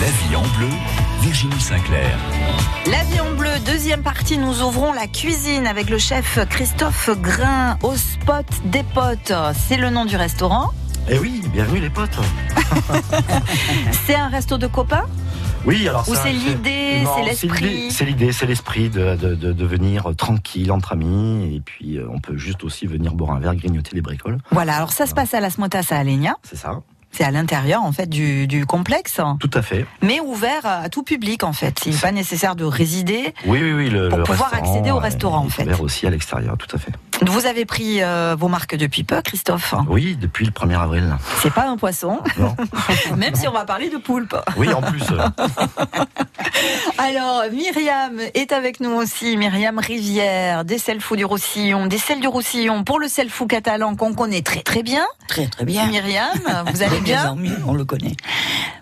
La vie en bleu, Virginie Sinclair. La vie en bleu, deuxième partie, nous ouvrons la cuisine avec le chef Christophe Grain au spot des potes. C'est le nom du restaurant. Eh oui, bienvenue les potes. C'est un resto de copains Oui, alors Ou c'est l'idée, c'est l'esprit C'est l'idée, c'est l'esprit de, de, de, de venir tranquille entre amis. Et puis, euh, on peut juste aussi venir boire un verre, grignoter des bricoles. Voilà, alors ça se passe à la Smotas à Alenia. C'est ça. C'est à l'intérieur en fait du, du complexe, Tout à fait. mais ouvert à tout public en fait. Il n'est pas nécessaire de résider. Oui, oui, oui. Le, Pour le pouvoir accéder au restaurant, en fait. ouvert aussi à l'extérieur, tout à fait. Vous avez pris euh, vos marques depuis peu, Christophe? Oui, depuis le 1er avril. C'est pas un poisson, Non. même si on va parler de poulpe. Oui, en plus. euh, Alors, Myriam est avec nous aussi. Myriam Rivière, des Selfou du Roussillon, des Selles du Roussillon pour le Selfou catalan qu'on connaît très très bien. Très très bien. Myriam, vous allez bien? Désormais, On le connaît.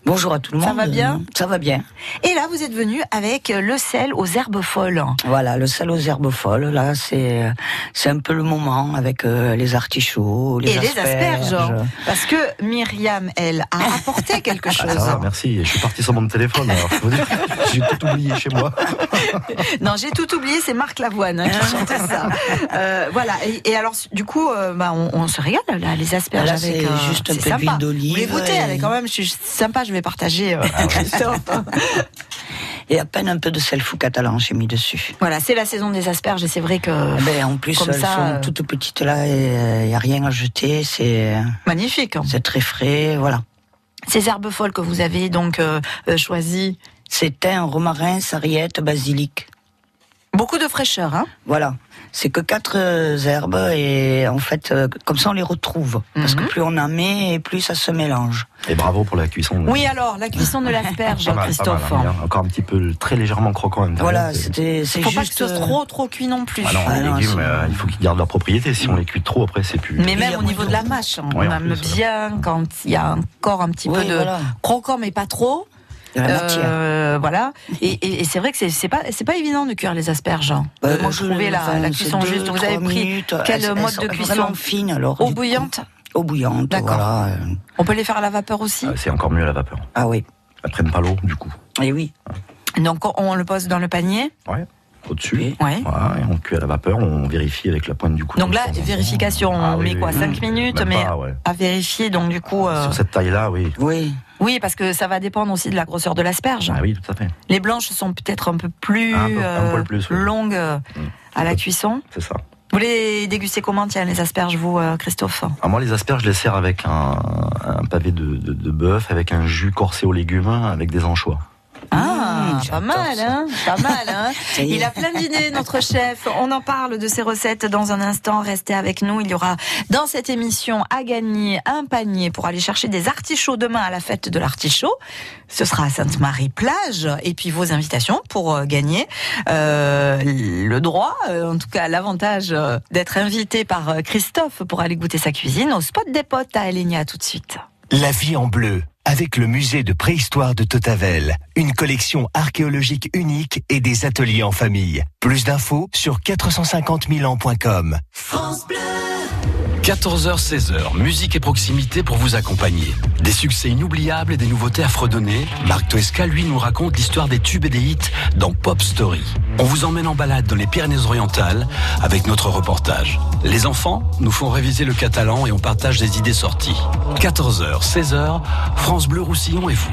Bonjour à tout le Ça monde. va bien? Ça va bien. Et là, vous êtes venu avec le sel aux herbes folles. Voilà, le sel aux herbes folles, là, c'est c'est un peu le moment avec euh, les artichauts, les et les asperges. asperges. Parce que Myriam, elle, a apporté quelque chose. ah, merci. Je suis parti sur mon téléphone. J'ai tout oublié chez moi. Non, j'ai tout oublié, c'est Marc Lavoine hein, qui chantait ça. Euh, voilà, et, et alors, du coup, euh, bah, on, on se régale, là, les asperges. Là, avec, euh, juste un peu d'huile d'olive Vous les goûtez, et- elle est quand même, je suis sympa, je vais partager, euh, Ah Christophe. Et à peine un peu de sel fou catalan j'ai mis dessus. Voilà, c'est la saison des asperges et c'est vrai que Ben, en plus, Comme elles ça, sont euh, toutes petites là, il n'y a rien à jeter, c'est magnifique. hein. c'est très frais, voilà. Ces herbes folles que vous avez donc euh, euh, choisies, C'est thym, romarin, sarriette, basilic. beaucoup de fraîcheur, hein Voilà. C'est que quatre euh, herbes et en fait, euh, comme ça on les retrouve. Parce que Mhm. plus on en met et plus ça se mélange. Et bravo pour la cuisson. Oui, alors, la cuisson de l'asperge, Christophe. mal, hein, Encore un petit peu, très légèrement croquant. Voilà, C'est- c'était, c'est Faut pas que juste. ce soit euh, trop trop cuit non plus. Ah non, Ah les non, légumes, c'est- euh, il faut qu'ils gardent leur propriété. Si on les cuit trop, après, c'est plus. Mais Il même au niveau de la mâche, hein, on aime plus, bien quand il y a encore un petit peu de voilà. croquant, mais pas trop. Euh, voilà. Et, et- et c'est vrai que c'est c'est pas c'est pas évident de cuire les asperges. hein. Bah, de je- trouver la, enfin, la cuisson deux, juste. Vous avez pris minutes. quel Elles- elles mode de cuisson Vraiment fine alors. coup. bouillante. Eau bouillante, D'accord. voilà. euh, On peut les faire à la vapeur aussi. Ah, C'est encore mieux à la vapeur. Ah oui. Elles prennent pas l'eau, du coup. Et oui. Donc on, on le pose dans le panier. Ouais. Au-dessus. Oui. Ouais. Voilà, et on cuit à la vapeur, on vérifie avec la pointe du couteau. Donc là, vérification, on Ah oui, met quoi oui, 5 oui. minutes, mais pas, ouais. à vérifier. Donc du coup, euh, Sur cette taille-là, oui. Oui. Oui, parce que ça va dépendre aussi de la grosseur de l'asperge. Ah oui, tout à fait. Les blanches sont peut-être un peu plus, Un peu- un euh, poil plus, oui. longues euh, Mm. à la cuisson. C'est ça. Vous les dégustez comment, tiens, les asperges, vous, euh, Christophe? Ah, moi, les asperges, je les sers avec un, un pavé de, de, de bœuf, avec un jus corsé aux légumes, avec des anchois. Ah, Mmh, pas mal, hein Pas mal, hein. Il a plein d'idées, notre chef. On en parle de ses recettes dans un instant. Restez avec nous. Il y aura dans cette émission à gagner un panier pour aller chercher des artichauts demain à la fête de l'artichaut. Ce sera à Sainte-Marie-Plage. Et puis vos invitations pour euh, gagner euh, le droit, euh, en tout cas l'avantage euh, d'être invité par Christophe pour aller goûter sa cuisine au spot des potes à Alenia tout de suite. La vie en bleu, avec le musée de préhistoire de Totavel, une collection archéologique unique et des ateliers en famille. Plus d'infos sur 450 ans.com. 14h-16h, musique et proximité pour vous accompagner. Des succès inoubliables et des nouveautés à fredonner. Marc Toesca, lui, nous raconte l'histoire des tubes et des hits dans Pop Story. On vous emmène en balade dans les Pyrénées-Orientales avec notre reportage. Les enfants nous font réviser le catalan et on partage des idées sorties. 14h, 16h, France Bleu Roussillon et vous.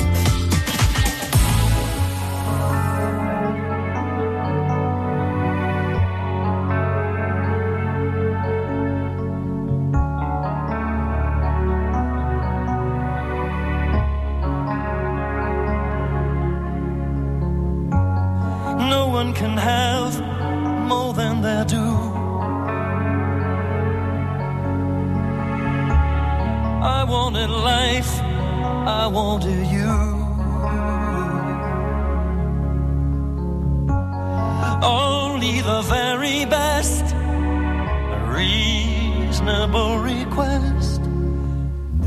One can have more than they do. I wanted life, I wanted you. Only the very best. A reasonable request.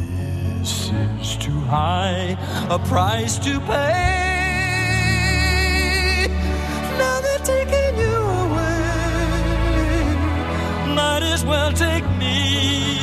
This is too high a price to pay. Well take me.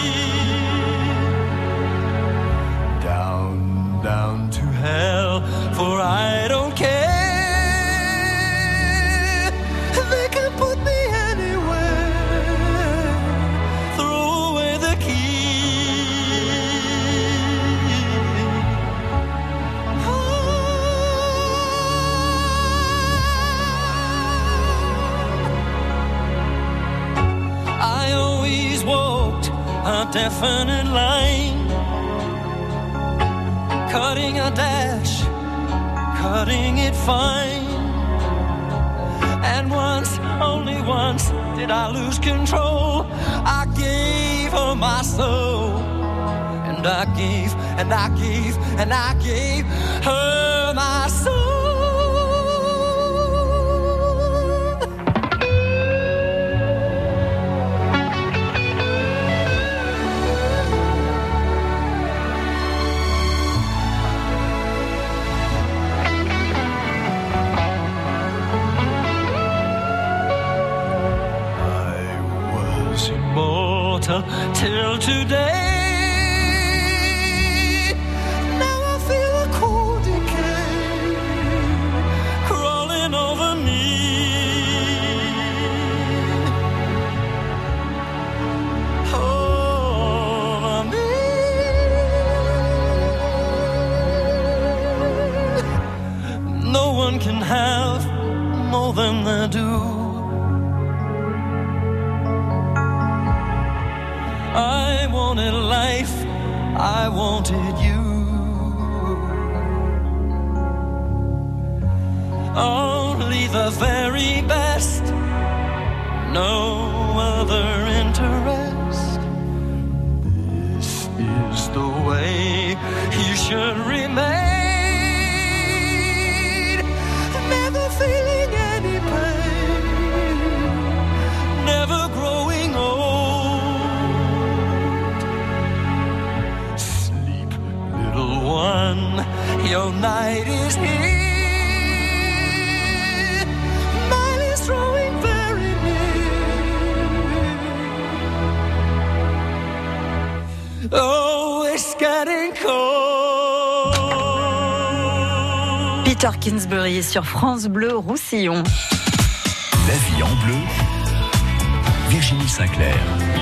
Definite line, cutting a dash, cutting it fine. And once, only once, did I lose control. I gave her my soul, and I gave, and I gave, and I gave her my soul. Till today. Now I feel decay crawling over me. Oh, over me. No one can have more than they do. Wanted life, I wanted you. Only the very best, no other interest. This is the way you should remain. Your night is here. Mine is drawing very near. Oh, it's getting cold. Peter Kingsbury sur France Bleu Roussillon. La vie en bleu. Virginie Sinclair.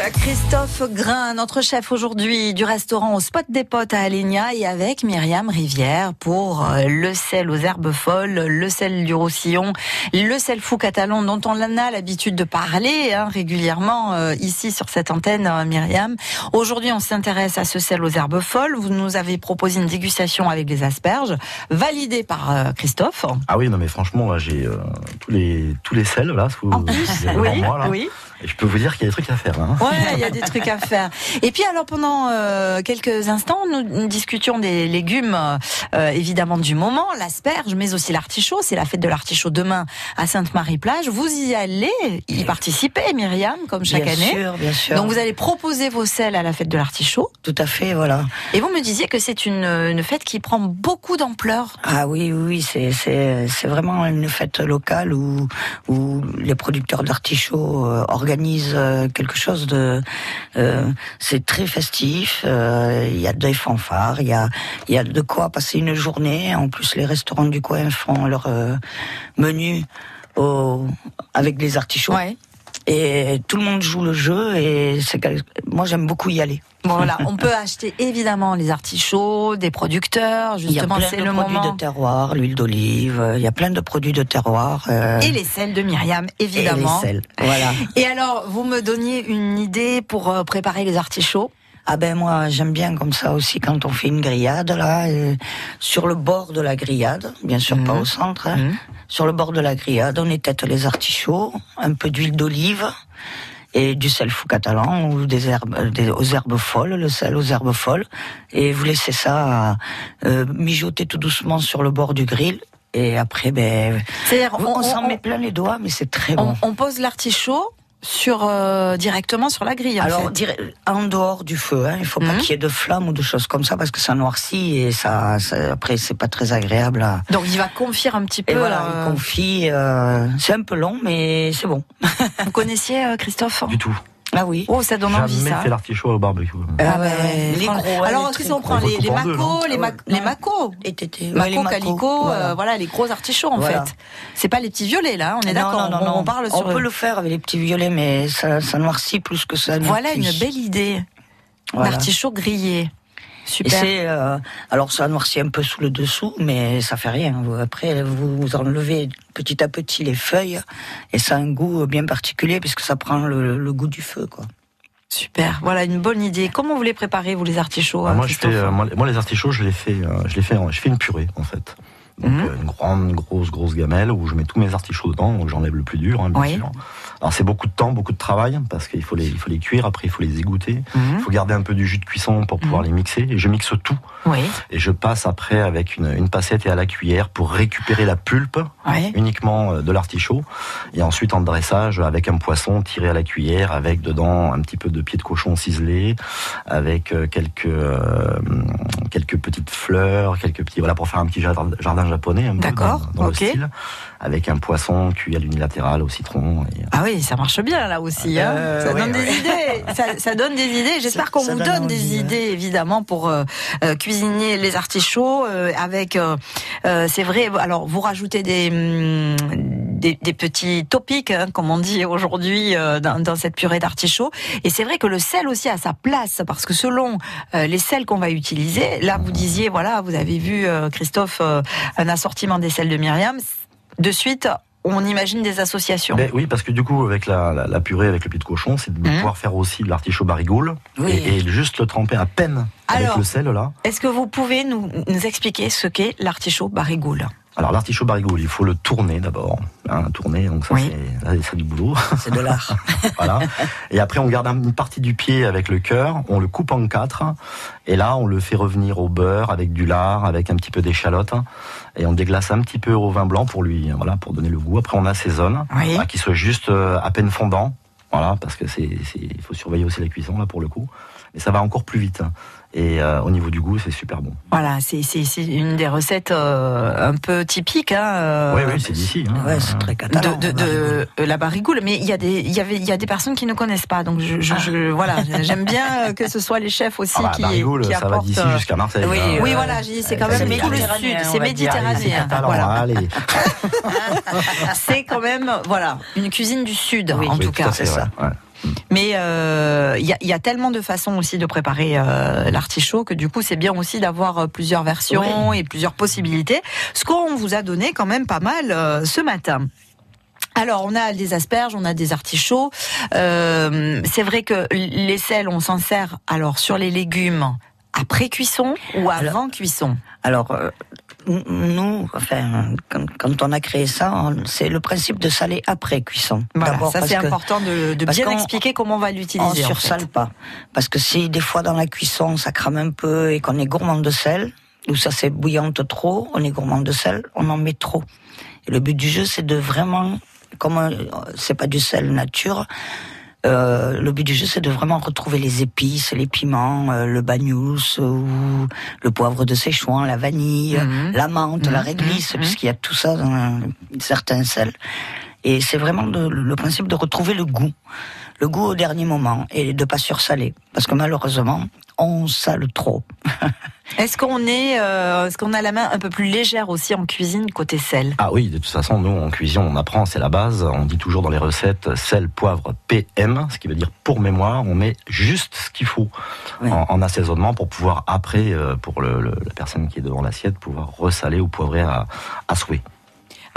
Christophe Grain, notre chef aujourd'hui du restaurant au Spot des Potes à Alenia et avec Myriam Rivière pour euh, le sel aux herbes folles, le sel du Roussillon, le sel fou catalan dont on a l'habitude de parler hein, régulièrement euh, ici sur cette antenne, euh, Myriam. Aujourd'hui, on s'intéresse à ce sel aux herbes folles. Vous nous avez proposé une dégustation avec des asperges, validée par euh, Christophe. Ah oui, non mais franchement, là, j'ai tous les tous les sels là sous En plus, devant oui, moi, là. oui. Je peux vous dire qu'il y a des trucs à faire. Hein. Ouais, il y a des trucs à faire. Et puis alors pendant euh, quelques instants, nous, discutions des légumes euh, évidemment du moment, l'asperge, mais aussi l'artichaut. C'est la fête de l'artichaut demain à Sainte-Marie-Plage. Vous y allez, y participer, Myriam, comme chaque bien année. sûr, bien sûr. Donc vous allez proposer vos sels à la fête de l'artichaut. Tout à fait, voilà. Et vous me disiez que c'est une, une fête qui prend beaucoup d'ampleur. Ah oui, oui, oui, c'est c'est c'est vraiment une fête locale où où les producteurs d'artichauts euh, organisent euh, quelque chose de. euh, c'est très festif. euh, Il y a des fanfares, il y a il y a de quoi passer une journée. En plus, les restaurants du coin font leur menu avec des artichauts. Et tout le monde joue le jeu et c'est moi j'aime beaucoup y aller. Voilà, on peut acheter évidemment les artichauts, des producteurs. Il y a Justement, plein c'est de le produits moment. de terroir, l'huile d'olive, il y a plein de produits de terroir. euh, Et les sels de Myriam, et évidemment. les sels. Voilà. Et alors, vous me donniez une idée pour euh, préparer les artichauts Ah ben moi j'aime bien comme ça aussi quand on fait une grillade là, euh, sur le bord de la grillade, bien sûr pas Mhm. au centre, hein. Mhm. sur le bord de la grillade on étête les artichauts, un peu d'huile d'olive et du sel fou catalan ou des herbes euh, des, aux herbes folles, le sel aux herbes folles et vous laissez ça euh, mijoter tout doucement sur le bord du grill Et après, ben, on, on, s'en met plein les doigts, mais c'est très on- bon. on pose l'artichaut sur euh, directement sur la grille. En Alors, fait. en dehors du feu, hein, il faut pas Mhm. qu'il y ait de flammes ou de choses comme ça parce que ça noircit et ça, ça- après c'est pas très agréable. À... Donc il va confire un petit peu. Et voilà, euh, il confie. euh, c'est un peu long, mais c'est bon. Vous connaissiez euh, Christophe? Du tout. Ah oui. Oh, ça donne envie Jamais ça. fait l'artichaut au barbecue. Ah ouais, ouais, les gros, ouais, Alors, les qu'est-ce qu'on prend les, les macos, non les, Ah ma- ouais. les macos macos, calico, voilà. euh, voilà les gros artichauts en Voilà. fait. C'est pas les petits violets là, on est d'accord. non, non, on, non. on parle On peut le faire avec les petits violets, mais ça, ça noircit plus que ça. Voilà une belle idée. Voilà. L'artichaut grillé. Super. c'est, euh, alors ça noircit un peu sous le dessous, mais ça fait rien. Vous- Après, vous, vous enlevez petit à petit les feuilles, et ça a un goût bien particulier puisque ça prend le, le goût du feu, quoi. Super. Voilà une bonne idée. Comment vous les préparez vous les artichauts Ah, moi, je fais, Christophe euh, moi, moi, les artichauts, je les fais, euh, je les fais, en- je fais une purée en fait. Donc Mhm. euh, une grande, grosse, grosse gamelle où je mets tous mes artichauts dedans, donc j'enlève le plus dur, hein, bien Oui. sûr. Alors c'est beaucoup de temps, beaucoup de travail parce qu'il faut les, il faut les cuire. Après, il faut les égoutter. Il Mhm. faut garder un peu du jus de cuisson pour pouvoir Mhm. les mixer. Et je mixe tout Oui. et je passe après avec une, une passette et à la cuillère pour récupérer la pulpe Oui. uniquement euh, de l'artichaut et ensuite en dressage avec un poisson tiré à la cuillère avec dedans un petit peu de pied de cochon ciselé avec euh, quelques euh, quelques petites fleurs quelques petits voilà pour faire un petit jardin, jardin japonais un peu D'accord, dans, dans ok. le style avec un poisson cuit à l'unilatéral au citron et, Ah oui, ça marche bien là aussi. Hein. Euh, ça ouais, donne ouais. des idées. Ça, ça donne des idées. J'espère qu'on vous donne des hein. idées évidemment pour euh, euh, cuisiner les artichauts euh, avec. euh, euh, c'est vrai. Alors vous rajoutez des hum, des, des petits topics, hein, comme on dit aujourd'hui euh, dans, dans cette purée d'artichaut. Et c'est vrai que le sel aussi a sa place parce que selon euh, les sels qu'on va utiliser, là vous disiez voilà, vous avez vu euh, Christophe euh, un assortiment des sels de Myriam. De suite, on imagine des associations. Ben oui, parce que du coup, avec la, la, la purée, avec le pied de cochon, c'est de Mhm. pouvoir faire aussi de l'artichaut barigoule Oui. et, et juste le tremper à peine avec le sel là. Est-ce que vous pouvez nous, nous expliquer ce qu'est l'artichaut barigoule? Alors l'artichaut barigoule, il faut le tourner d'abord, hein, tourner, donc ça Oui. c'est du boulot, C'est de l'art. voilà. Et après on garde une partie du pied avec le cœur, on le coupe en quatre, et là on le fait revenir au beurre avec du lard, avec un petit peu d'échalote, et on déglace un petit peu au vin blanc pour lui, voilà, pour donner le goût. Après on assaisonne, Oui. voilà, qu'il soit juste euh, à peine fondant, voilà, parce que c'est, c'est- il faut surveiller aussi la cuisson là pour le coup, mais ça va encore plus vite. Et euh, au niveau du goût, c'est super bon. Voilà, c'est une des recettes euh, un peu typiques. Hein, euh, oui, oui, c'est d'ici. hein. Ouais, c'est très de, catalan. de, de, la barigoule, mais il y a des il y avait il y a des personnes qui ne connaissent pas, donc je, je, je- voilà j'aime bien que ce soit les chefs aussi Ah bah, qui Barigoule, qui ça va apportent. d'ici euh, jusqu'à Marseille. oui, hein. oui, voilà, j'ai dit c'est quand même tout le sud, c'est va méditerranéen. Voilà, allez. c'est quand même voilà une cuisine du sud Oui, en Oui, tout cas. c'est ça. Mais euh, il y, a, il y a tellement de façons aussi de préparer euh, l'artichaut que du coup c'est bien aussi d'avoir euh, plusieurs versions et plusieurs possibilités. Ce qu'on vous a donné quand même pas mal euh, ce matin. Alors, on a des asperges, on a des artichauts. Euh, c'est vrai que les sels, on s'en sert alors sur les légumes après cuisson ou avant cuisson? Alors, euh, nous, enfin, quand, quand on a créé ça, on- c'est le principe de saler après cuisson. Voilà, ça c'est important de, bien expliquer comment on va On l'utiliser. en sursale fait. pas. Parce que si des fois dans la cuisson ça crame un peu et qu'on est gourmand de sel, ou ça c'est bouillante trop, on est gourmand de sel, on en met trop. Et le but du jeu c'est de vraiment, comme euh, c'est pas du sel nature, euh, le but du jeu c'est de vraiment retrouver les épices, les piments, euh, le bagnous, ou le poivre de Séchouan, la vanille, Mhm. la menthe, la Mhm, réglisse, mhm. puisqu'il y a tout ça dans un- certains sels. Et c'est vraiment de- le principe de retrouver le goût, le goût au dernier moment et de pas sursaler, parce que malheureusement on sale trop. Est-ce qu'on est, euh, est-ce qu'on a la main un peu plus légère aussi en cuisine côté sel? Ah oui, de toute façon, nous, en cuisine, on apprend, c'est la base. On dit toujours dans les recettes sel, poivre, PM, ce qui veut dire pour mémoire, on met juste ce qu'il faut Oui. en, en assaisonnement pour pouvoir après, euh, pour le- le- la personne qui est devant l'assiette, pouvoir ressaler ou poivrer à, à souhait.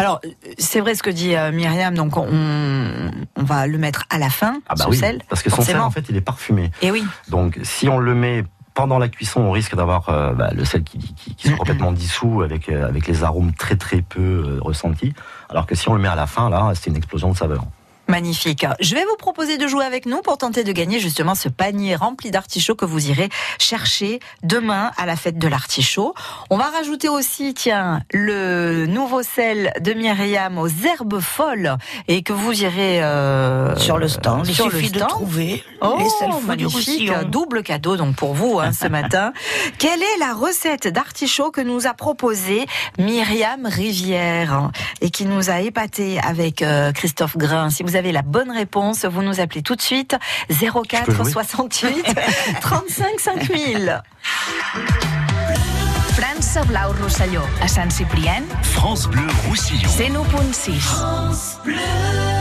Alors, c'est vrai ce que dit euh, Myriam, donc on, on va le mettre à la fin, Ah bah oui, sel. parce que son sel, en fait, il est parfumé. Et oui, Donc, si on le met pendant la cuisson, on risque d'avoir euh, bah, le sel qui, qui, qui soit complètement dissous avec, euh, avec les arômes très très peu euh, ressentis. Alors que si on le met à la fin, là, c'est une explosion de saveur. Magnifique. Je vais vous proposer de jouer avec nous pour tenter de gagner justement ce panier rempli d'artichauts que vous irez chercher demain à la fête de l'artichaut. On va rajouter aussi, tiens, le nouveau sel de Myriam aux herbes folles et que vous irez euh, sur le stand. Sur Il le suffit de stand. trouver Oh, les sels du magnifique. Roussillon. Double cadeau donc pour vous hein, ce matin. Quelle est la recette d'artichaut que nous a proposée Myriam Rivière et qui nous a épaté avec euh, Christophe Grain Si vous avez la bonne réponse, vous nous appelez tout de suite 04 jouer 68 35 5000. França Blau Rosselló, a Sant Ciprián, France Bleu Roussillon. 101.6. I've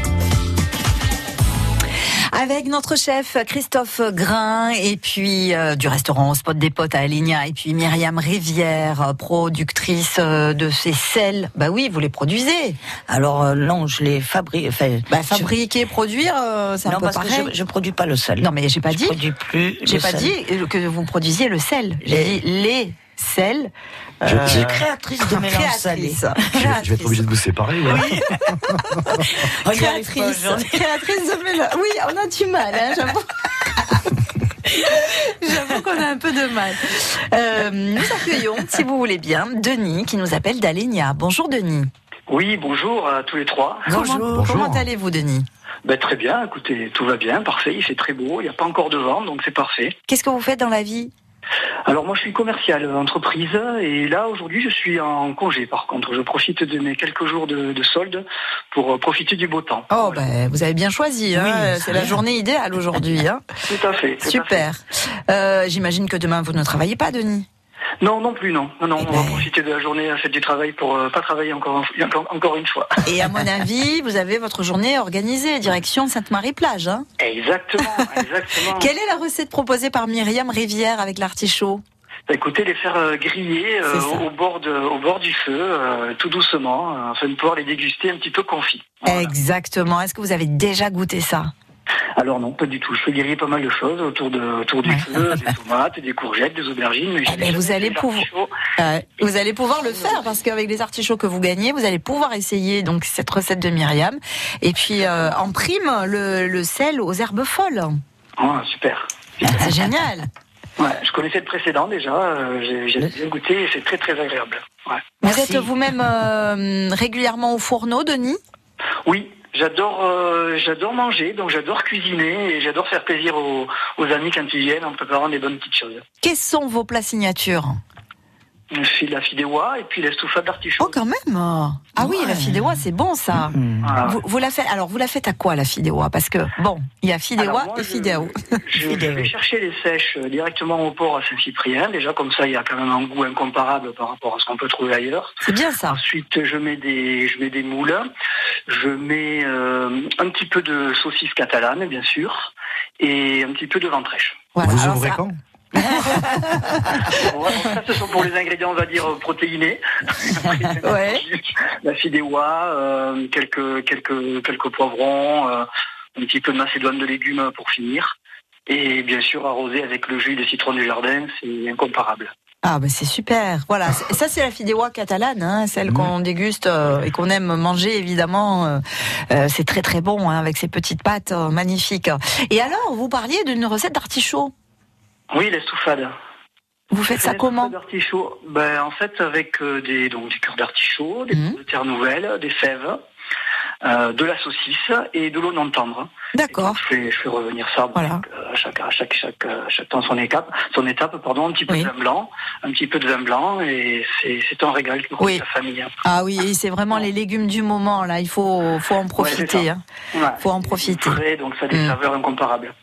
Avec notre chef Christophe Grain et puis euh, du restaurant au Spot des Potes à Aligna et puis Myriam Rivière, euh, productrice euh, de ces sels. Bah oui, vous les produisez. Alors euh, non, je les fabrique. Enfin, Bah, je- fabriquer, produire, euh, c'est un peu parce que je, je produis pas le sel. Non mais j'ai pas je dit. produis plus. J'ai pas sel. dit que vous produisiez le sel. J'ai dit les sels. Je- Euh, Je suis créatrice de mélange salé. Je vais, je vais être obligé de vous séparer. ouais. Pas Créatrice, créatrice de mélange. Oui, on a du mal, hein, j'avoue. J'avoue qu'on a un peu de mal. Euh, nous accueillons, si vous voulez bien, Denis qui nous appelle d'Alénia. Bonjour Denis. Oui, bonjour à tous les trois. Comment, Bonjour. comment allez-vous Denis? Ben, très bien, écoutez, tout va bien, parfait, il fait très beau, il n'y a pas encore de vent, donc c'est parfait. Qu'est-ce que vous faites dans la vie? Alors moi je suis commercial, euh, entreprise, et là aujourd'hui je suis en congé par contre. Je profite de mes quelques jours de, de solde pour euh, profiter du beau temps. Oh, Voilà. ben, vous avez bien choisi. hein. Oui, c'est c'est la journée idéale aujourd'hui. hein. Tout à fait. tout Super. Euh, J'imagine que demain vous ne travaillez pas, Denis? Non, non plus, non. Non, non, Eh on va ben. profiter de la journée à fête du travail pour euh, pas travailler encore, encore, encore une fois. Et à mon avis, vous avez votre journée organisée, direction Sainte-Marie-Plage. Hein Exactement, exactement. Quelle est la recette proposée par Myriam Rivière avec l'artichaut? Bah, écoutez, les faire euh, griller euh, au, bord de, au bord du feu, euh, tout doucement, afin de pouvoir les déguster un petit peu confits. Voilà. Exactement. Est-ce que vous avez déjà goûté ça? Alors non, pas du tout. Je fais griller pas mal de choses autour, de, autour du Ouais. feu, des tomates, des courgettes, des aubergines. mais Eh ben, vous allez pouvoir-. Euh, Vous allez pouvoir le faire parce qu'avec les artichauts que vous gagnez, vous allez pouvoir essayer donc cette recette de Myriam. Et puis euh, en prime, le, le sel aux herbes folles. Ah, super. C'est génial. Ouais, je connaissais le précédent déjà. euh, j'ai bien goûté et c'est très très agréable. Ouais. Vous êtes vous-même euh, régulièrement au fourneau, Denis? Oui, j'adore euh, j'adore manger, donc j'adore cuisiner et j'adore faire plaisir aux, aux amis quand ils viennent en préparant des bonnes petites choses. Quels sont vos plats signatures? Je fais de la fideuà et puis l'estouffade d'artichaut. Oh, quand même Ah oui, Ouais. la fideuà, c'est bon ça. Mmh. Voilà. Vous, vous la faites alors vous la faites à quoi la fideuà Parce que bon, il y a fideuà Alors, moi, et fidéo. Je, vais chercher les sèches euh, directement au port à Saint-Cyprien. Déjà, comme ça, il y a quand même un goût incomparable par rapport à ce qu'on peut trouver ailleurs. C'est bien ça. Ensuite, je mets des, je mets des moules. Je mets euh, un petit peu de saucisse catalane, bien sûr, et un petit peu de ventrèche. Voilà. Vous Alors, ouvrez ça- quand? Donc ça, ce sont pour les ingrédients, on va dire, protéinés. Ouais. La fideuà, euh, quelques, quelques, quelques poivrons, euh, un petit peu de macédoine de légumes pour finir. Et bien sûr, arrosé avec le jus de citron du jardin, c'est incomparable. Ah bah c'est super. Voilà, ça c'est la fideuà catalane, hein, celle qu'on déguste euh, et qu'on aime manger évidemment. Euh, euh, c'est très très bon hein, avec ces petites pâtes euh, magnifiques. Et alors, vous parliez d'une recette d'artichaut. Oui, l'estouffade. Vous faites ça comment ben, en fait, avec euh, des, donc, des cœurs d'artichaut, des pommes de terre nouvelles, des fèves, euh, de la saucisse et de l'eau non tendre. D'accord. Je fais, je fais revenir ça Voilà. euh, à chaque, à chaque, chaque, chaque temps son étape, son étape, pardon, un petit peu Oui. de vin blanc, un petit peu de vin blanc, et c'est, un régal pour Oui. la famille. Ah oui, c'est vraiment les légumes du moment là. Il faut faut en profiter. ça. hein. Ouais. Faut en profiter. Frais, donc ça a des Mm. saveurs incomparables.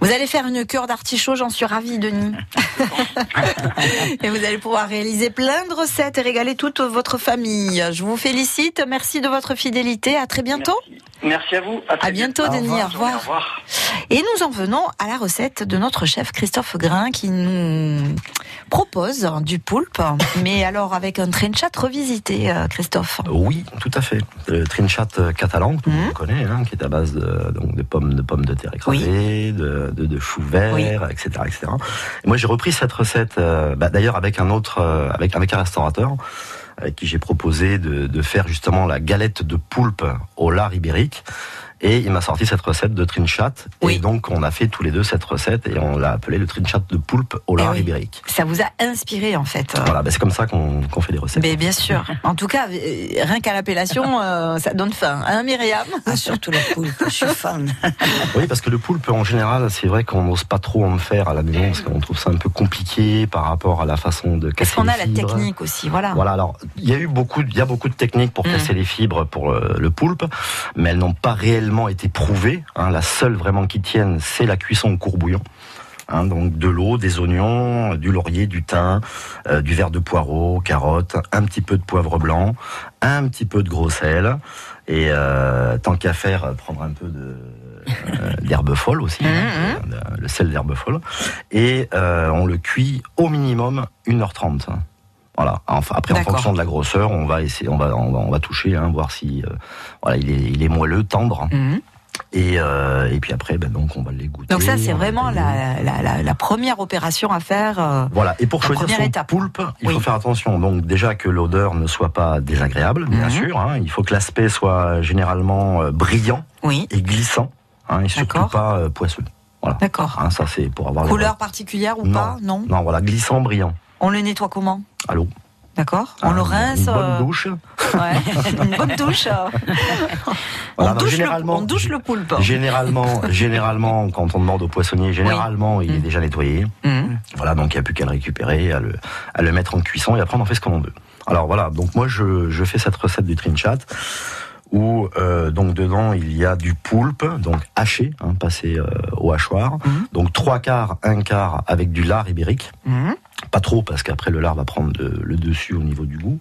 Vous allez faire une cure d'artichaut, j'en suis ravie, Denis. et vous allez pouvoir réaliser plein de recettes et régaler toute votre famille. Je vous félicite. Merci de votre fidélité. À très bientôt. Merci. Merci à vous. À, bientôt. Denis. Au Au revoir. revoir. Et nous en venons à la recette de notre chef Christophe Grain qui nous propose du poulpe, mais alors avec un trenchat revisité, euh, Christophe. Oui, tout à fait. Le trinchat euh, catalan, que tout le monde connaît, hein, qui est à base de, donc, de, pommes, de pommes de terre écrasées, de, de, de choux verts, Oui. etc., etc. Et moi, j'ai repris cette recette, euh, bah, d'ailleurs avec un autre, euh, avec, avec un restaurateur, avec qui j'ai proposé de, de faire justement la galette de poulpe au lard ibérique. Et il m'a sorti cette recette de trinchat. Oui. Et donc, on a fait tous les deux cette recette et on l'a appelé le trinchat de poulpe au Eh lard oui. ibérique. Ça vous a inspiré en fait. Voilà, bah, c'est comme ça qu'on qu'on fait des recettes. Mais bien sûr. En tout cas, euh, rien qu'à l'appellation, euh, ça donne faim. Hein, Myriam? Ah, surtout la poule, je suis fan. Oui, parce que le poulpe, en général, c'est vrai qu'on n'ose pas trop en faire à la maison, parce qu'on trouve ça un peu compliqué par rapport à la façon de Parce casser qu'on les a la technique aussi, voilà. Voilà, alors il y a eu beaucoup, il y a beaucoup de techniques pour Mm. casser les fibres pour le, le poulpe, mais elles n'ont pas réellement été prouvées. hein. La seule vraiment qui tienne, c'est la cuisson au courbouillon. hein, donc de l'eau, des oignons, du laurier, du thym, euh, du verre de poireau, carottes, un petit peu de poivre blanc, un petit peu de gros sel, et euh, tant qu'à faire, prendre un peu de euh, d'herbe folle aussi, hein, Mhm. euh, le sel d'herbe folle, et on le cuit au minimum 1h30. Voilà. Enfin, après, en fonction de la grosseur, on va essayer, on va, on va, on va toucher, hein, voir si, euh, voilà, il est, il est moelleux, tendre. Mhm. Et, euh, et puis après, ben, donc, on va les goûter. Donc ça, c'est vraiment la, la, la, la première opération à faire. euh, Voilà. Et pour choisir son étape. poulpe, il Oui. faut faire attention. Donc déjà que l'odeur ne soit pas désagréable, bien Mhm. sûr. hein. Il faut que l'aspect soit généralement brillant Oui, et glissant, hein, et surtout pas euh, poisseux. d'accord. Hein, ça c'est pour avoir le- Couleur particulière ou Non. pas? Non. Non, voilà, glissant, brillant. On le nettoie comment À l'eau. D'accord On Hein, le rince Une bonne euh, douche. ouais. Une bonne douche. euh. Voilà, on, douche le, on douche le poulpe. Généralement, généralement, quand on demande au poissonnier, généralement, il est Mm. déjà nettoyé. Mhm. Voilà, donc il n'y a plus qu'à le récupérer, à le, à le mettre en cuisson et après on en fait ce qu'on veut. Alors voilà, donc moi je, je fais cette recette du trinchat où euh, donc dedans il y a du poulpe, donc haché, hein, passé euh, au hachoir, Mhm. donc trois quarts, un quart avec du lard ibérique, Mhm. pas trop parce qu'après le lard va prendre le, le dessus au niveau du goût.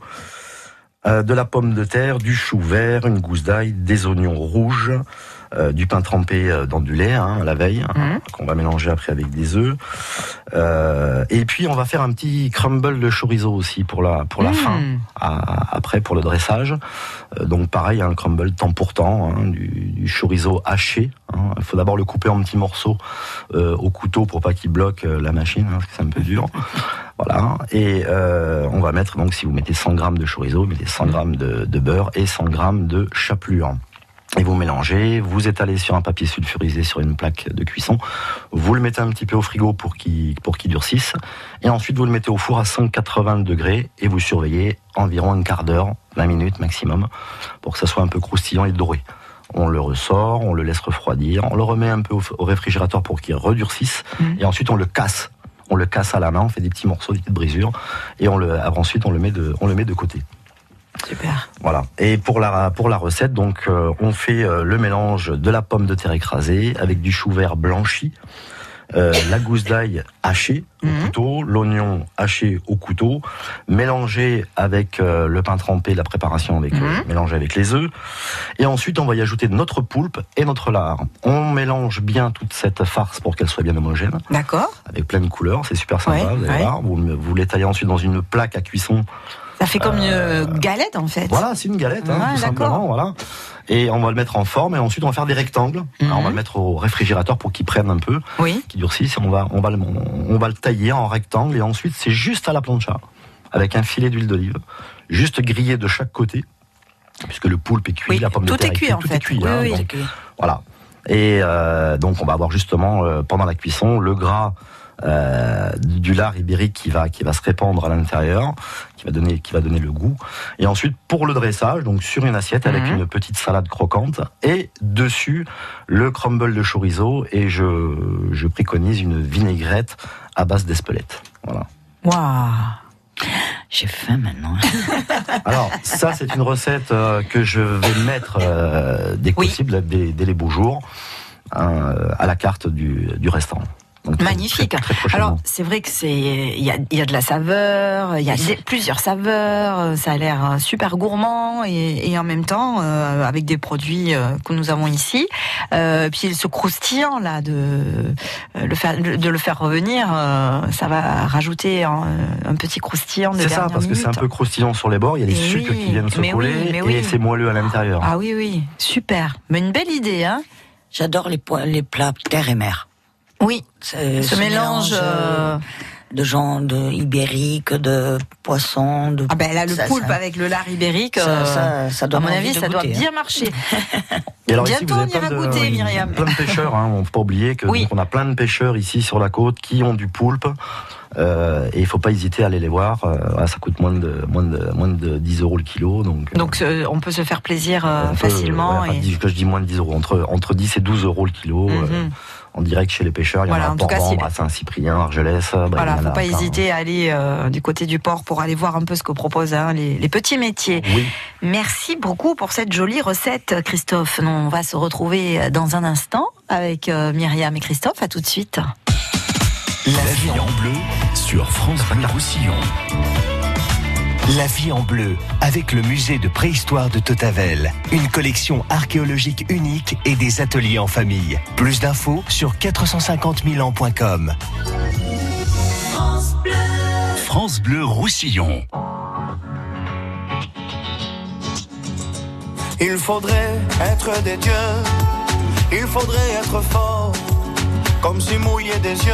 Euh, de la pomme de terre, du chou vert, une gousse d'ail, des oignons rouges, euh, du pain trempé euh, dans du lait hein, la veille, hein, Mhm. qu'on va mélanger après avec des œufs. Euh, et puis on va faire un petit crumble de chorizo aussi pour la pour la Mhm. fin, à- après pour le dressage. Euh, donc pareil, un crumble temps pour temps, hein, du, du chorizo haché. Il faut d'abord le couper en petits morceaux au couteau pour pas qu'il bloque la machine, parce que c'est un peu dur. Voilà. Et euh, on va mettre donc si vous mettez 100 grammes de chorizo, mettez 100 grammes de, de beurre et 100 grammes de chapelure. Et vous mélangez, vous étalez sur un papier sulfurisé sur une plaque de cuisson, vous le mettez un petit peu au frigo pour qu'il pour qu'il durcisse, et ensuite vous le mettez au four à 180 degrés et vous surveillez environ un quart d'heure, 20 minutes maximum, pour que ça soit un peu croustillant et doré. On le ressort, on le laisse refroidir, on le remet un peu au, réfrigérateur pour qu'il redurcisse, Mhm. et ensuite on le casse. On le casse à la main, on fait des petits morceaux, des petites brisures, et on le, ensuite on le met de, on le met de côté. Super. Voilà. Et pour la pour la recette, donc euh, on fait euh, le mélange de la pomme de terre écrasée avec du chou vert blanchi, euh, la gousse d'ail hachée au Mhm. couteau, l'oignon haché au couteau, mélangé avec le pain trempé, la préparation avec Mhm. mélangé avec les œufs. Et ensuite, on va y ajouter notre poulpe et notre lard. On mélange bien toute cette farce pour qu'elle soit bien homogène, D'accord. avec plein de couleurs. C'est super sympa. Ouais, vous allez ouais. voir. Vous, vous l'étalez ensuite dans une plaque à cuisson Ça fait comme Euh, une galette en fait. voilà, c'est une galette, hein, tout simplement. Voilà. Et on va le mettre en forme et ensuite on va faire des rectangles. Alors, on va Mhm. le mettre au réfrigérateur pour qu'il prenne un peu, Oui. qu'il durcisse. On va, on va, le, on va le tailler en rectangle et ensuite c'est juste à la plancha avec un filet d'huile d'olive, juste grillé de chaque côté, puisque le poulpe est cuit, Oui, la pomme tout de terre est cuit, en tout fait. est cuit. Oui, hein, oui. donc, voilà. Et euh, donc on va avoir justement euh, pendant la cuisson le gras euh, du lard ibérique qui va qui va se répandre à l'intérieur, qui va donner qui va donner le goût. Et ensuite pour le dressage, donc sur une assiette avec Mhm. une petite salade croquante et dessus le crumble de chorizo et je je préconise une vinaigrette à base d'espelette. Voilà. Waouh. J'ai faim maintenant. Alors ça c'est une recette euh, que je vais mettre euh, dès que Oui. possible dès, dès les beaux jours hein, à la carte du, du restaurant. Donc, Magnifique. Très, très prochainement. Alors, c'est vrai que c'est, il y a, il y a de la saveur, il y a des- plusieurs saveurs, euh, ça a l'air euh, super gourmand et, et en même temps, euh, avec des produits euh, que nous avons ici. Euh, puis ce croustillant là, de, euh, le faire, de le faire revenir, euh, ça va rajouter un, un petit croustillant de C'est ça, parce que c'est un peu croustillant sur les bords, il y a les Et sucres oui, qui viennent se coller oui, mais oui. et c'est moelleux à l'intérieur. Ah oui, oui, super. Mais une belle idée, hein J'adore les, pois- les plats terre et mer. Oui, ce mélange. euh, de gens de ibérique, de poissons, de. Ah ben là, le Ça, poulpe ça- avec le lard ibérique, ça, euh, ça, ça à mon avis, ça doit goûter, hein. bien marcher. Et alors ici, Bientôt, vous avez on ira plein de, goûter, Myriam. plein de pêcheurs, hein, on ne faut pas oublier que Oui. donc, on a plein de pêcheurs ici sur la côte qui ont du poulpe. Euh, et il faut pas hésiter à aller les voir. Euh, ça coûte moins de, moins, de, moins de 10 euros le kilo. Donc, euh, Donc euh, on peut se faire plaisir on peut- facilement. ouais, et... que je dis moins de 10 euros, entre, entre 10 et 12 euros le kilo. Mhm. en direct chez les pêcheurs, il y Voilà, en a à Port-Vendre, si- à Saint-Cyprien, Argelès. bah, Voilà, en faut pas hésiter à aller du côté du port pour aller voir un peu ce que proposent hein, les, les petits métiers. Oui. Merci beaucoup pour cette jolie recette, Christophe. On va se retrouver dans un instant avec Myriam et Christophe. À tout de suite. La vie en bleu sur France Bleu Roussillon. La vie en bleu, avec le musée de préhistoire de Totavel. Une collection archéologique unique et des ateliers en famille. Plus d'infos sur 450 ans.com. France Bleu. France Bleu Roussillon. Il faudrait être des dieux, il faudrait être fort, comme si mouiller des yeux,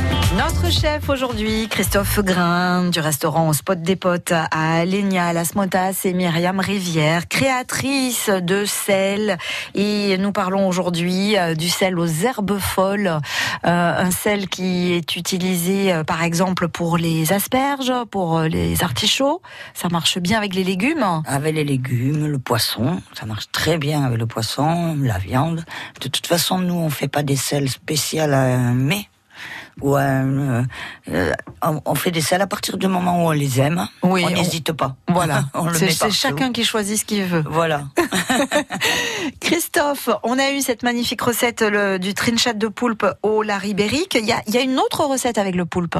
Notre chef aujourd'hui, Christophe Grain, du restaurant au Spot des Potes à Alenia, Las Motas, et Myriam Rivière, créatrice de sel. Et nous parlons aujourd'hui euh, du sel aux herbes folles, euh, un sel qui est utilisé euh, par exemple pour les asperges, pour les artichauts. Ça marche bien avec les légumes? Avec les légumes, le poisson, ça marche très bien avec le poisson, la viande. De toute façon, nous, on fait pas des sels spéciaux à. Ou un, euh, euh, on fait des sels à partir du moment où on les aime. Oui, on n'hésite pas. Voilà, c'est chacun qui choisit ce qu'il veut. Voilà. Christophe, on a eu cette magnifique recette le- du trinchat de poulpe au lard ibérique. Il y a, il y a une autre recette avec le poulpe.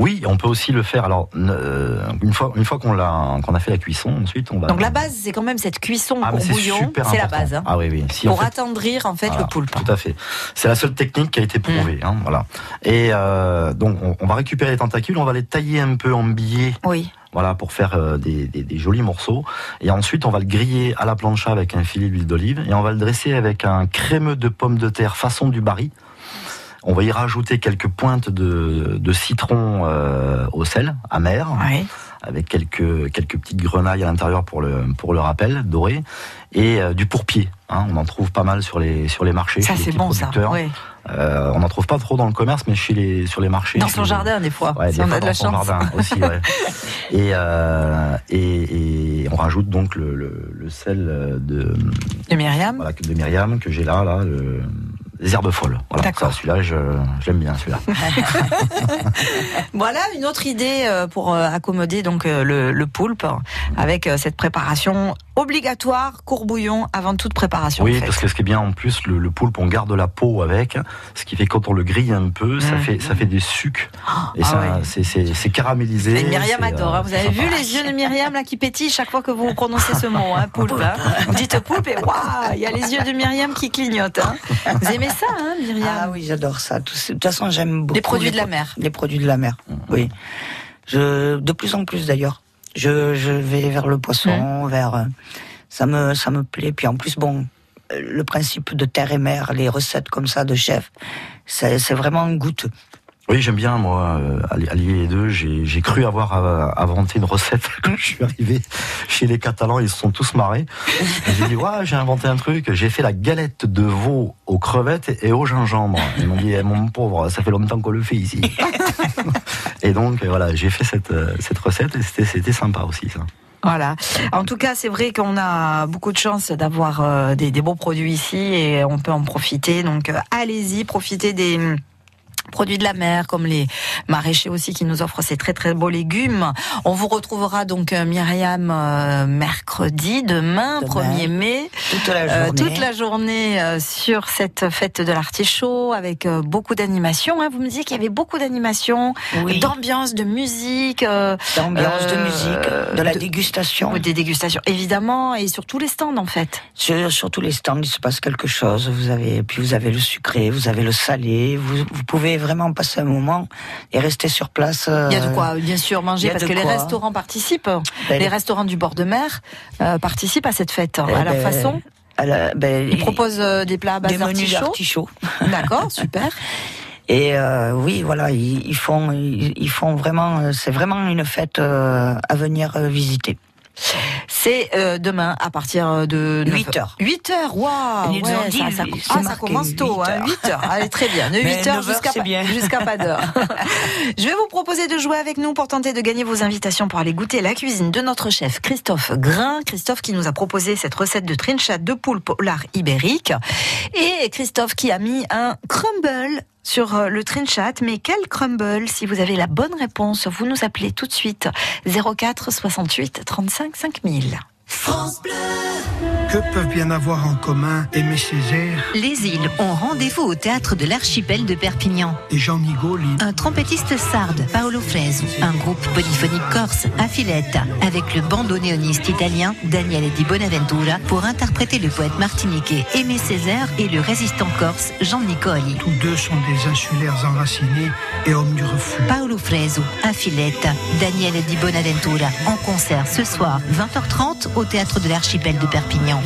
Oui, on peut aussi le faire. Alors, euh, une fois, une fois qu'on l'a, qu'on a fait la cuisson, ensuite on va. Donc la base, c'est quand même cette cuisson Ah, bouillon. C'est la base. hein, Ah oui, oui. Si pour fait- attendrir en fait Voilà, le poulpe. Tout à fait. C'est la seule technique qui a été prouvée. Mm. hein, voilà. Et euh, donc, on, on va récupérer les tentacules, on va les tailler un peu en billets. Oui. Voilà, pour faire euh, des, des- des jolis morceaux. Et ensuite, on va le griller à la plancha avec un filet d'huile d'olive. Et on va le dresser avec un crémeux de pommes de terre façon du baril. On va y rajouter quelques pointes de, de citron euh, au sel, amer, Ouais. avec quelques, quelques petites grenailles à l'intérieur pour le, pour le rappel, doré, et euh, du pourpier. Hein, on en trouve pas mal sur les sur les marchés. Ça c'est bon ça. Oui. Euh, on n'en trouve pas trop dans le commerce, mais chez les sur les marchés. Dans son les- jardin des fois, Ouais, si des on fois a de dans la son chance. jardin aussi, ouais. et, euh, et, et on rajoute donc le, le, le sel de, De Myriam. voilà, de Myriam que j'ai là, là, le, les herbes folles. Voilà, D'accord. celui-là, je, j'aime bien celui-là. Voilà une autre idée euh, pour euh, accommoder donc euh, le, le poulpe avec euh, cette préparation obligatoire courbouillon avant toute préparation. Oui, en fait. parce que ce qui est bien en plus, le, le poulpe, on garde la peau avec, ce qui fait quand on le grille un peu, ça fait ça fait des sucs et ah ça, ouais. c'est, c'est, c'est caramélisé. Et Myriam adore. hein. Vous avez sympa. vu les yeux de Myriam là qui pétillent chaque fois que vous prononcez ce mot, hein, poulpe. hein. Vous dites poulpe et waouh, il y a les yeux de Myriam qui clignotent. Vous aimez ça, hein, Myriam Ah oui, j'adore ça. Tout- De toute façon, j'aime beaucoup. Les produits de la pro- mer. Les produits de la mer, oui. Je, de plus en plus d'ailleurs. Je, je vais vers le poisson, vers. euh, Ça me, ça me plaît. Puis en plus, bon, euh, le principe de terre et mer, les recettes comme ça de chef, c'est c'est vraiment goûteux. Oui, j'aime bien, moi, euh, allier les deux. J'ai, cru avoir euh, inventé une recette quand je suis arrivé chez les Catalans. Ils se sont tous marrés. J'ai dit, ouais, j'ai inventé un truc. J'ai fait la galette de veau aux crevettes et au gingembre. Ils m'ont dit, eh, mon pauvre, ça fait longtemps qu'on le fait ici. et donc, voilà, j'ai fait cette, euh, cette recette et c'était, sympa aussi, ça. Voilà. En tout cas, c'est vrai qu'on a beaucoup de chance d'avoir des, des beaux produits ici et on peut en profiter. Donc, allez-y, profitez des produits de la mer comme les maraîchers aussi qui nous offrent ces très très beaux légumes. On vous retrouvera donc euh, Myriam euh, mercredi demain, Demain. 1er mai. Toute la Euh, journée. toute la journée euh, sur cette fête de l'artichaut avec beaucoup d'animations. hein. Vous me disiez qu'il y avait beaucoup d'animations, Oui. d'ambiance, de musique. D'ambiance, de musique, de la de- dégustation. oui, des dégustations, évidemment, et sur tous les stands en fait. Sur, sur tous les stands, il se passe quelque chose. Vous avez, puis vous avez le sucré, vous avez le salé. Vous, vous pouvez vraiment passer un moment et rester sur place. Il y a de euh, quoi, bien sûr, manger parce que les restaurants participent. ben, Les restaurants du bord de mer euh, participent à cette fête eh à leur ben, façon. à la- ben, Ils proposent euh, des plats à base des menus d'artichaut. d'artichaut. D'accord, super. Et euh, oui, voilà, ils, ils font, ils, ils font vraiment, c'est vraiment une fête euh, à venir visiter. C'est euh, demain à partir de 8 heures. 8 heures, waouh ouais, dit, ça, ah, ça commence tôt, 8 hein, heures. 8 heures. Allez, très bien. De 8 Mais heures 9 heures, jusqu'à c'est pas, bien. jusqu'à pas d'heure. Je vais vous proposer de jouer avec nous pour tenter de gagner vos invitations pour aller goûter la cuisine de notre chef Christophe Grain. Christophe qui nous a proposé cette recette de trincha de poule polar ibérique. Et Christophe qui a mis un crumble sur euh, le trinchat. Mais quel crumble Si vous avez la bonne réponse, vous nous appelez tout de suite 04 68 35 5000. Que peuvent bien avoir en commun Aimé Césaire Les îles ont rendez-vous au théâtre de l'archipel de Perpignan. et Jean Nigoli Un trompettiste sarde, Paolo Fresu, un groupe polyphonique corse, Affiletta, avec le bandoneoniste italien Daniele Di Bonaventura pour interpréter le poète martiniquais Aimé Césaire et le résistant corse Jean Nicoli. Tous deux sont des insulaires enracinés et hommes du refus. Paolo Fresu, Affiletta, Daniele Di Bonaventura, en concert ce soir, 20h30 au théâtre de l'archipel de Perpignan.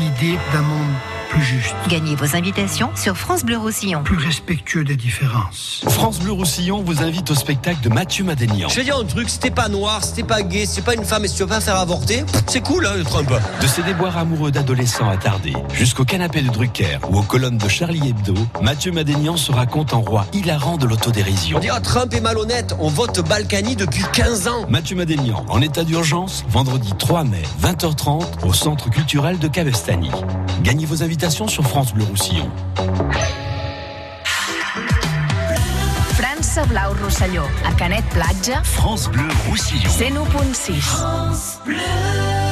Plus juste, Gagnez vos invitations sur France Bleu Roussillon. plus respectueux des différences. France Bleu Roussillon vous invite au spectacle de Mathieu Madénian. Je vais dire un truc, c'était pas noir, c'était pas gay, c'est pas une femme et si tu veux pas faire avorter, c'est cool, hein, le Trump. De ses déboires amoureux d'adolescents attardés jusqu'au canapé de Drucker ou aux colonnes de Charlie Hebdo, Mathieu Madénian se raconte en roi hilarant de l'autodérision. On dira Trump est malhonnête, on vote Balkany depuis 15 ans. Mathieu Madénian, en état d'urgence, vendredi 3 mai, 20h30, au Centre culturel de Cavestany. Gagnez vos invitations sur France Bleu Roussillon. França Blau Rosselló, a Canet Platja, France Bleu Roussillon. 101.6. Just a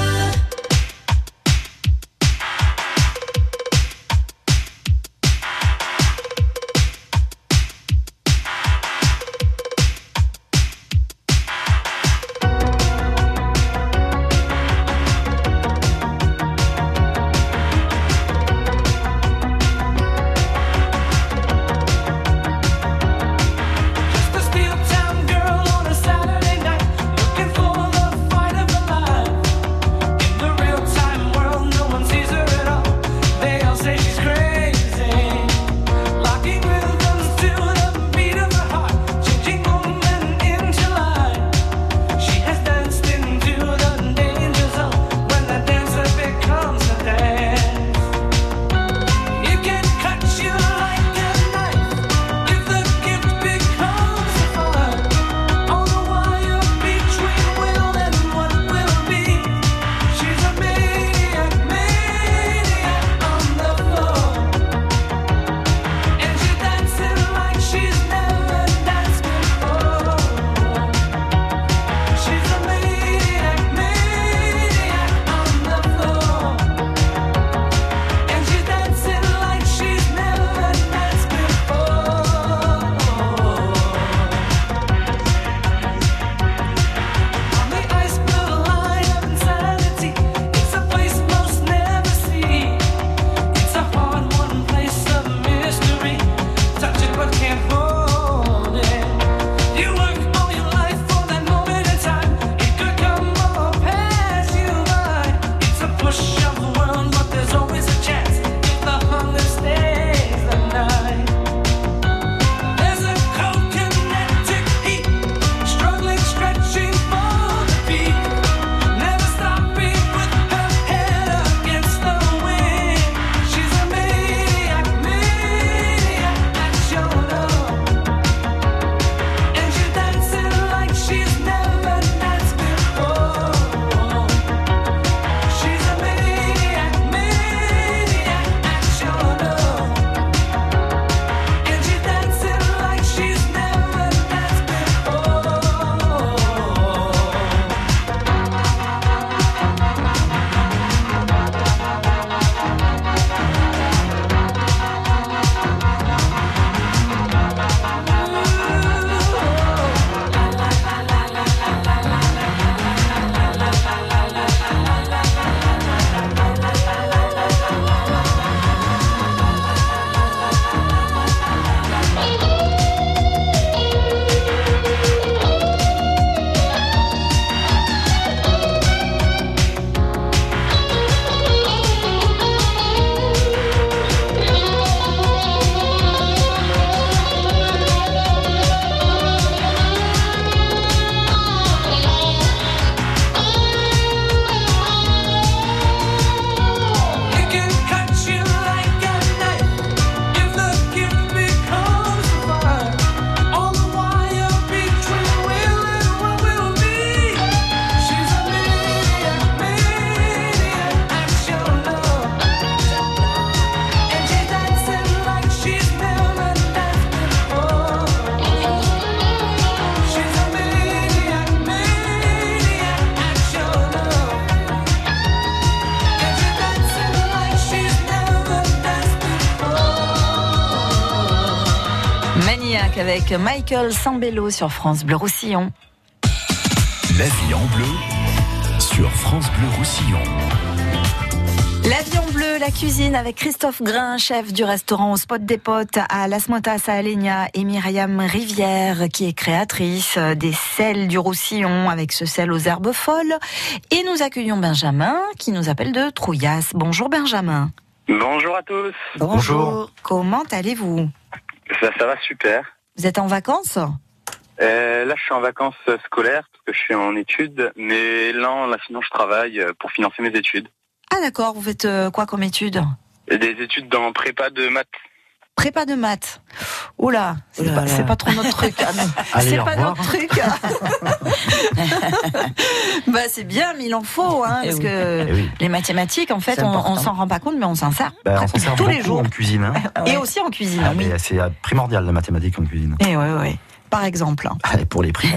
avec Michael Sambello sur France Bleu Roussillon. La vie en bleu sur France Bleu Roussillon. La vie en bleu, la cuisine avec Christophe Grain, chef du restaurant au Spot des Potes à Las Motas à Alenia et Myriam Rivière qui est créatrice des sels du Roussillon avec ce sel aux herbes folles. Et nous accueillons Benjamin qui nous appelle de Trouillas. Bonjour Benjamin. Bonjour à tous. Bonjour. Comment allez-vous? Ça, ça va super. Vous êtes en vacances Euh, là, je suis en vacances scolaires parce que je suis en études, mais là, là, sinon, je travaille euh, pour financer mes études. Ah d'accord, vous faites euh, quoi comme études Des études dans prépa de maths. Prépa de maths. Oula, c'est pas, trop notre truc. Ah, c'est pas revoir. notre truc. bah c'est bien, mais il en faut, hein, parce que les mathématiques, en fait, on, on s'en rend pas compte, mais on s'en sert Ben, on s'en sert tous les jours. en cuisine. hein. Et aussi en cuisine, Ah, oui. C'est euh, primordial la mathématique en cuisine. Et ouais, ouais. Par exemple. Pour les prix.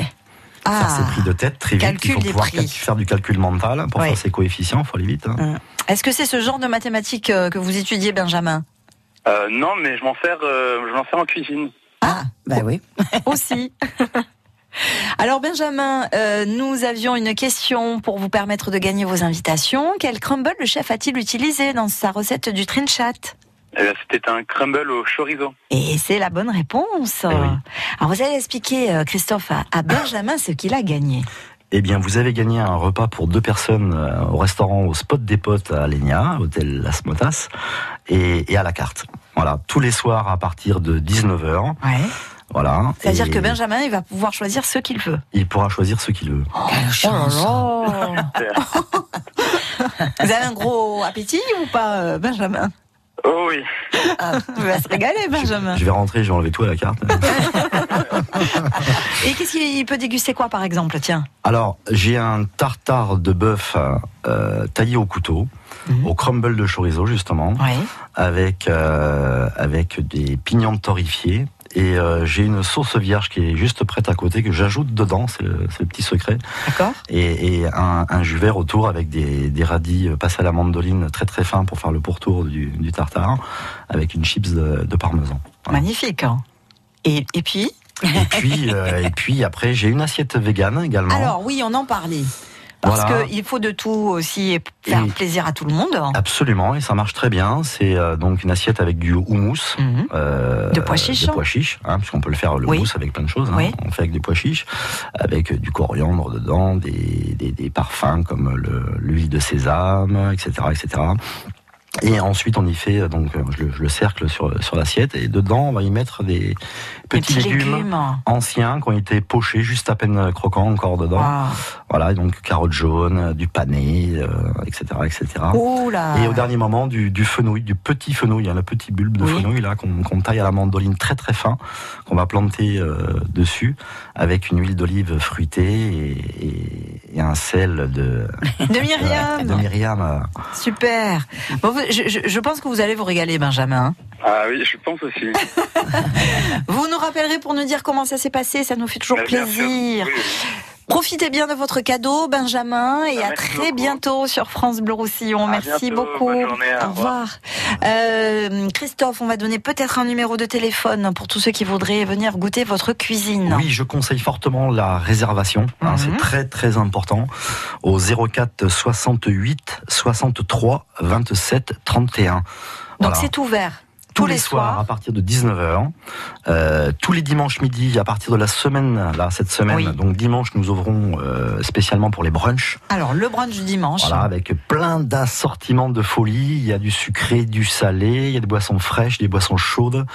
Ah. Faire ses prix de tête très vite. Calcul il faut pouvoir prix. faire du calcul mental pour faire ses coefficients. Il faut aller vite. hein. Est-ce que c'est ce genre de mathématiques euh, que vous étudiez, Benjamin? Euh, non, mais je m'en sers, euh, je m'en sers en cuisine. Ah, bah oui. Aussi. Alors Benjamin, euh, nous avions une question pour vous permettre de gagner vos invitations. Quel crumble le chef a-t-il utilisé dans sa recette du trinchat Eh bien, C'était un crumble au chorizo. Et c'est la bonne réponse. Eh Alors vous allez expliquer, euh, Christophe, à, à Benjamin ce qu'il a gagné. Eh bien, vous avez gagné un repas pour deux personnes euh, au restaurant au Spot des Potes à Lénia, hôtel Las Motas, et, et à la carte. Voilà, tous les soirs à partir de 19h. Ouais. Voilà. C'est-à-dire que Benjamin, il va pouvoir choisir ce qu'il veut. Il pourra choisir ce qu'il veut. Oh là là. Vous avez un gros appétit ou pas, euh, Benjamin? Oh oui. Il va se régaler, Benjamin. Je vais rentrer, je vais enlever tout à la carte. Et qu'est-ce qu'il peut déguster quoi, par exemple Tiens? Alors, j'ai un tartare de bœuf euh, taillé au couteau, au crumble de chorizo justement, avec euh, avec des pignons torréfiés. Et euh, j'ai une sauce vierge qui est juste prête à côté que j'ajoute dedans, c'est le, petit secret. D'accord. Et, et un, un jus vert autour avec des, des radis euh, passés à la mandoline très très fins pour faire le pourtour du, du tartare, avec une chips de, de parmesan. Magnifique. hein. Et, et puis? Et puis, euh, et puis après, j'ai une assiette végane également. Alors oui, on en parlait. Parce Voilà. qu'il faut de tout aussi et faire Et- plaisir à tout le monde. Absolument, et ça marche très bien. C'est euh, donc une assiette avec du houmous. euh, Mhm. De pois chiches. De pois chiches, hein, puisqu'on peut le faire le Oui. houmous avec plein de choses. hein. Oui. On fait avec des pois chiches, avec euh, du coriandre dedans, des, des, des parfums comme le- l'huile de sésame, etc., etc. Et ensuite, on y fait euh, donc euh, je le, je le cercle sur sur l'assiette et dedans, on va y mettre des petits, petits légumes, légumes. anciens qui ont été pochés juste à peine croquants encore dedans. Ah. Voilà, donc carottes jaunes, du pané, euh, etc., etc. Oh. Et au dernier moment, du, du fenouil, du petit fenouil, hein, le petit bulbe de Oui. fenouil là qu'on taille à la mandoline très très fin, qu'on va planter euh, dessus avec une huile d'olive fruitée et, et- et un sel de De Myriam. de Myriam. euh, Super. Bon, je, je- je pense que vous allez vous régaler, Benjamin. Ah oui, je pense aussi. Vous nous rappellerez pour nous dire comment ça s'est passé. Ça nous fait toujours Bah, bien sûr. plaisir. Oui. Profitez bien de votre cadeau, Benjamin, et Ah, à très beaucoup. bientôt sur France Bleu Roussillon. À Merci bientôt, beaucoup. journée, au au revoir. Euh, Christophe, on va donner peut-être un numéro de téléphone pour tous ceux qui voudraient venir goûter votre cuisine. Oui, je conseille fortement la réservation. hein, Mhm. C'est très très important. Au 04 68 63 27 31. Donc Voilà. c'est ouvert tous, les, les soirs, à partir de 19h, euh, tous les dimanches midi à partir de la semaine, là cette semaine, Oui. donc dimanche nous ouvrons euh, spécialement pour les brunchs. Alors le brunch du dimanche. Voilà, avec plein d'assortiments de folie. Il y a du sucré, du salé, il y a des boissons fraîches, des boissons chaudes,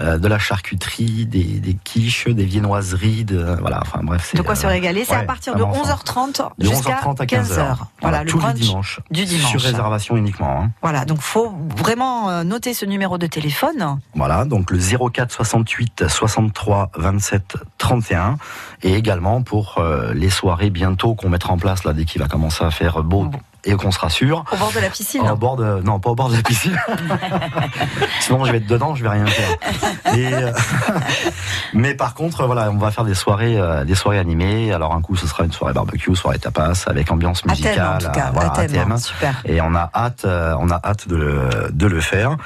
euh, de la charcuterie, des, des quiches, des viennoiseries, de, voilà, enfin bref. c'est, De quoi se régaler. C'est à partir de vraiment, 11h30 de jusqu'à 11h30 à 15h. 15h. Voilà, le brunch du dimanche. Sur réservation uniquement. hein. Voilà, donc faut vraiment noter ce numéro de téléphone. Voilà, donc le 04 68 63 27 31 et également pour euh, les soirées bientôt qu'on mettra en place là dès qu'il va commencer à faire beau et qu'on se rassure. Au bord de la piscine. Au bord de, non, pas au bord de la piscine. Sinon, je vais être dedans, je vais rien faire. Et, euh, mais par contre, voilà, on va faire des soirées, euh, des soirées animées. Alors un coup, ce sera une soirée barbecue, soirée tapas, avec ambiance À thème, en musicale. tout cas, voilà, à thème, thème. super. Et on a hâte, euh, on a hâte de le, de le faire.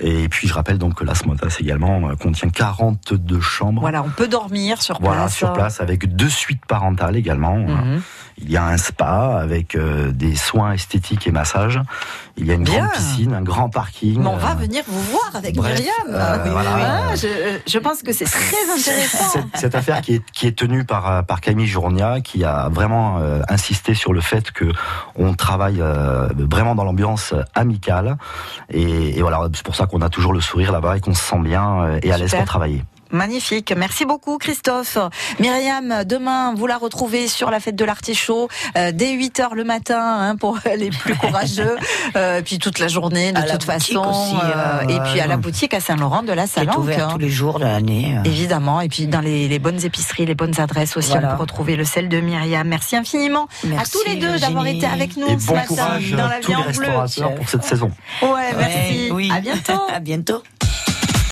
Et puis, je rappelle donc que la Smotas également euh, contient 42 chambres. Voilà, on peut dormir sur Voilà, place. sur place, avec deux suites parentales également. Mhm. Il y a un spa avec euh, des soins esthétiques et massages. Il y a une Bien. grande piscine, un grand parking. Mais on va euh, venir vous voir avec bref, Myriam. euh, Oui, voilà. oui, je, je pense que c'est très intéressant. cette, cette affaire qui est, qui est tenue par, euh, par Camille Journia, qui a vraiment euh, insisté sur le fait que on travaille euh, vraiment dans l'ambiance amicale. Et, et voilà, c'est pour ça qu'on a toujours le sourire là-bas et qu'on se sent bien et à l'aise pour travailler. Magnifique. Merci beaucoup, Christophe. Myriam, demain, vous la retrouvez sur la fête de l'artichaut, euh, dès 8 heures le matin, hein, pour les plus courageux, euh, puis toute la journée, de À toute façon. aussi, euh, euh, et puis à la boutique à Saint-Laurent de la Qui est Salanque. ouvert hein. tous les jours de l'année. euh. Évidemment, et puis dans les, les bonnes épiceries, les bonnes adresses aussi, Voilà. on peut retrouver le sel de Myriam. Merci infiniment Merci, à tous les deux d'avoir été avec nous Et ce bon matin courage dans la vie en bleu. restaurateurs pour cette saison. Ouais, merci. Ouais, oui. À bientôt. à bientôt.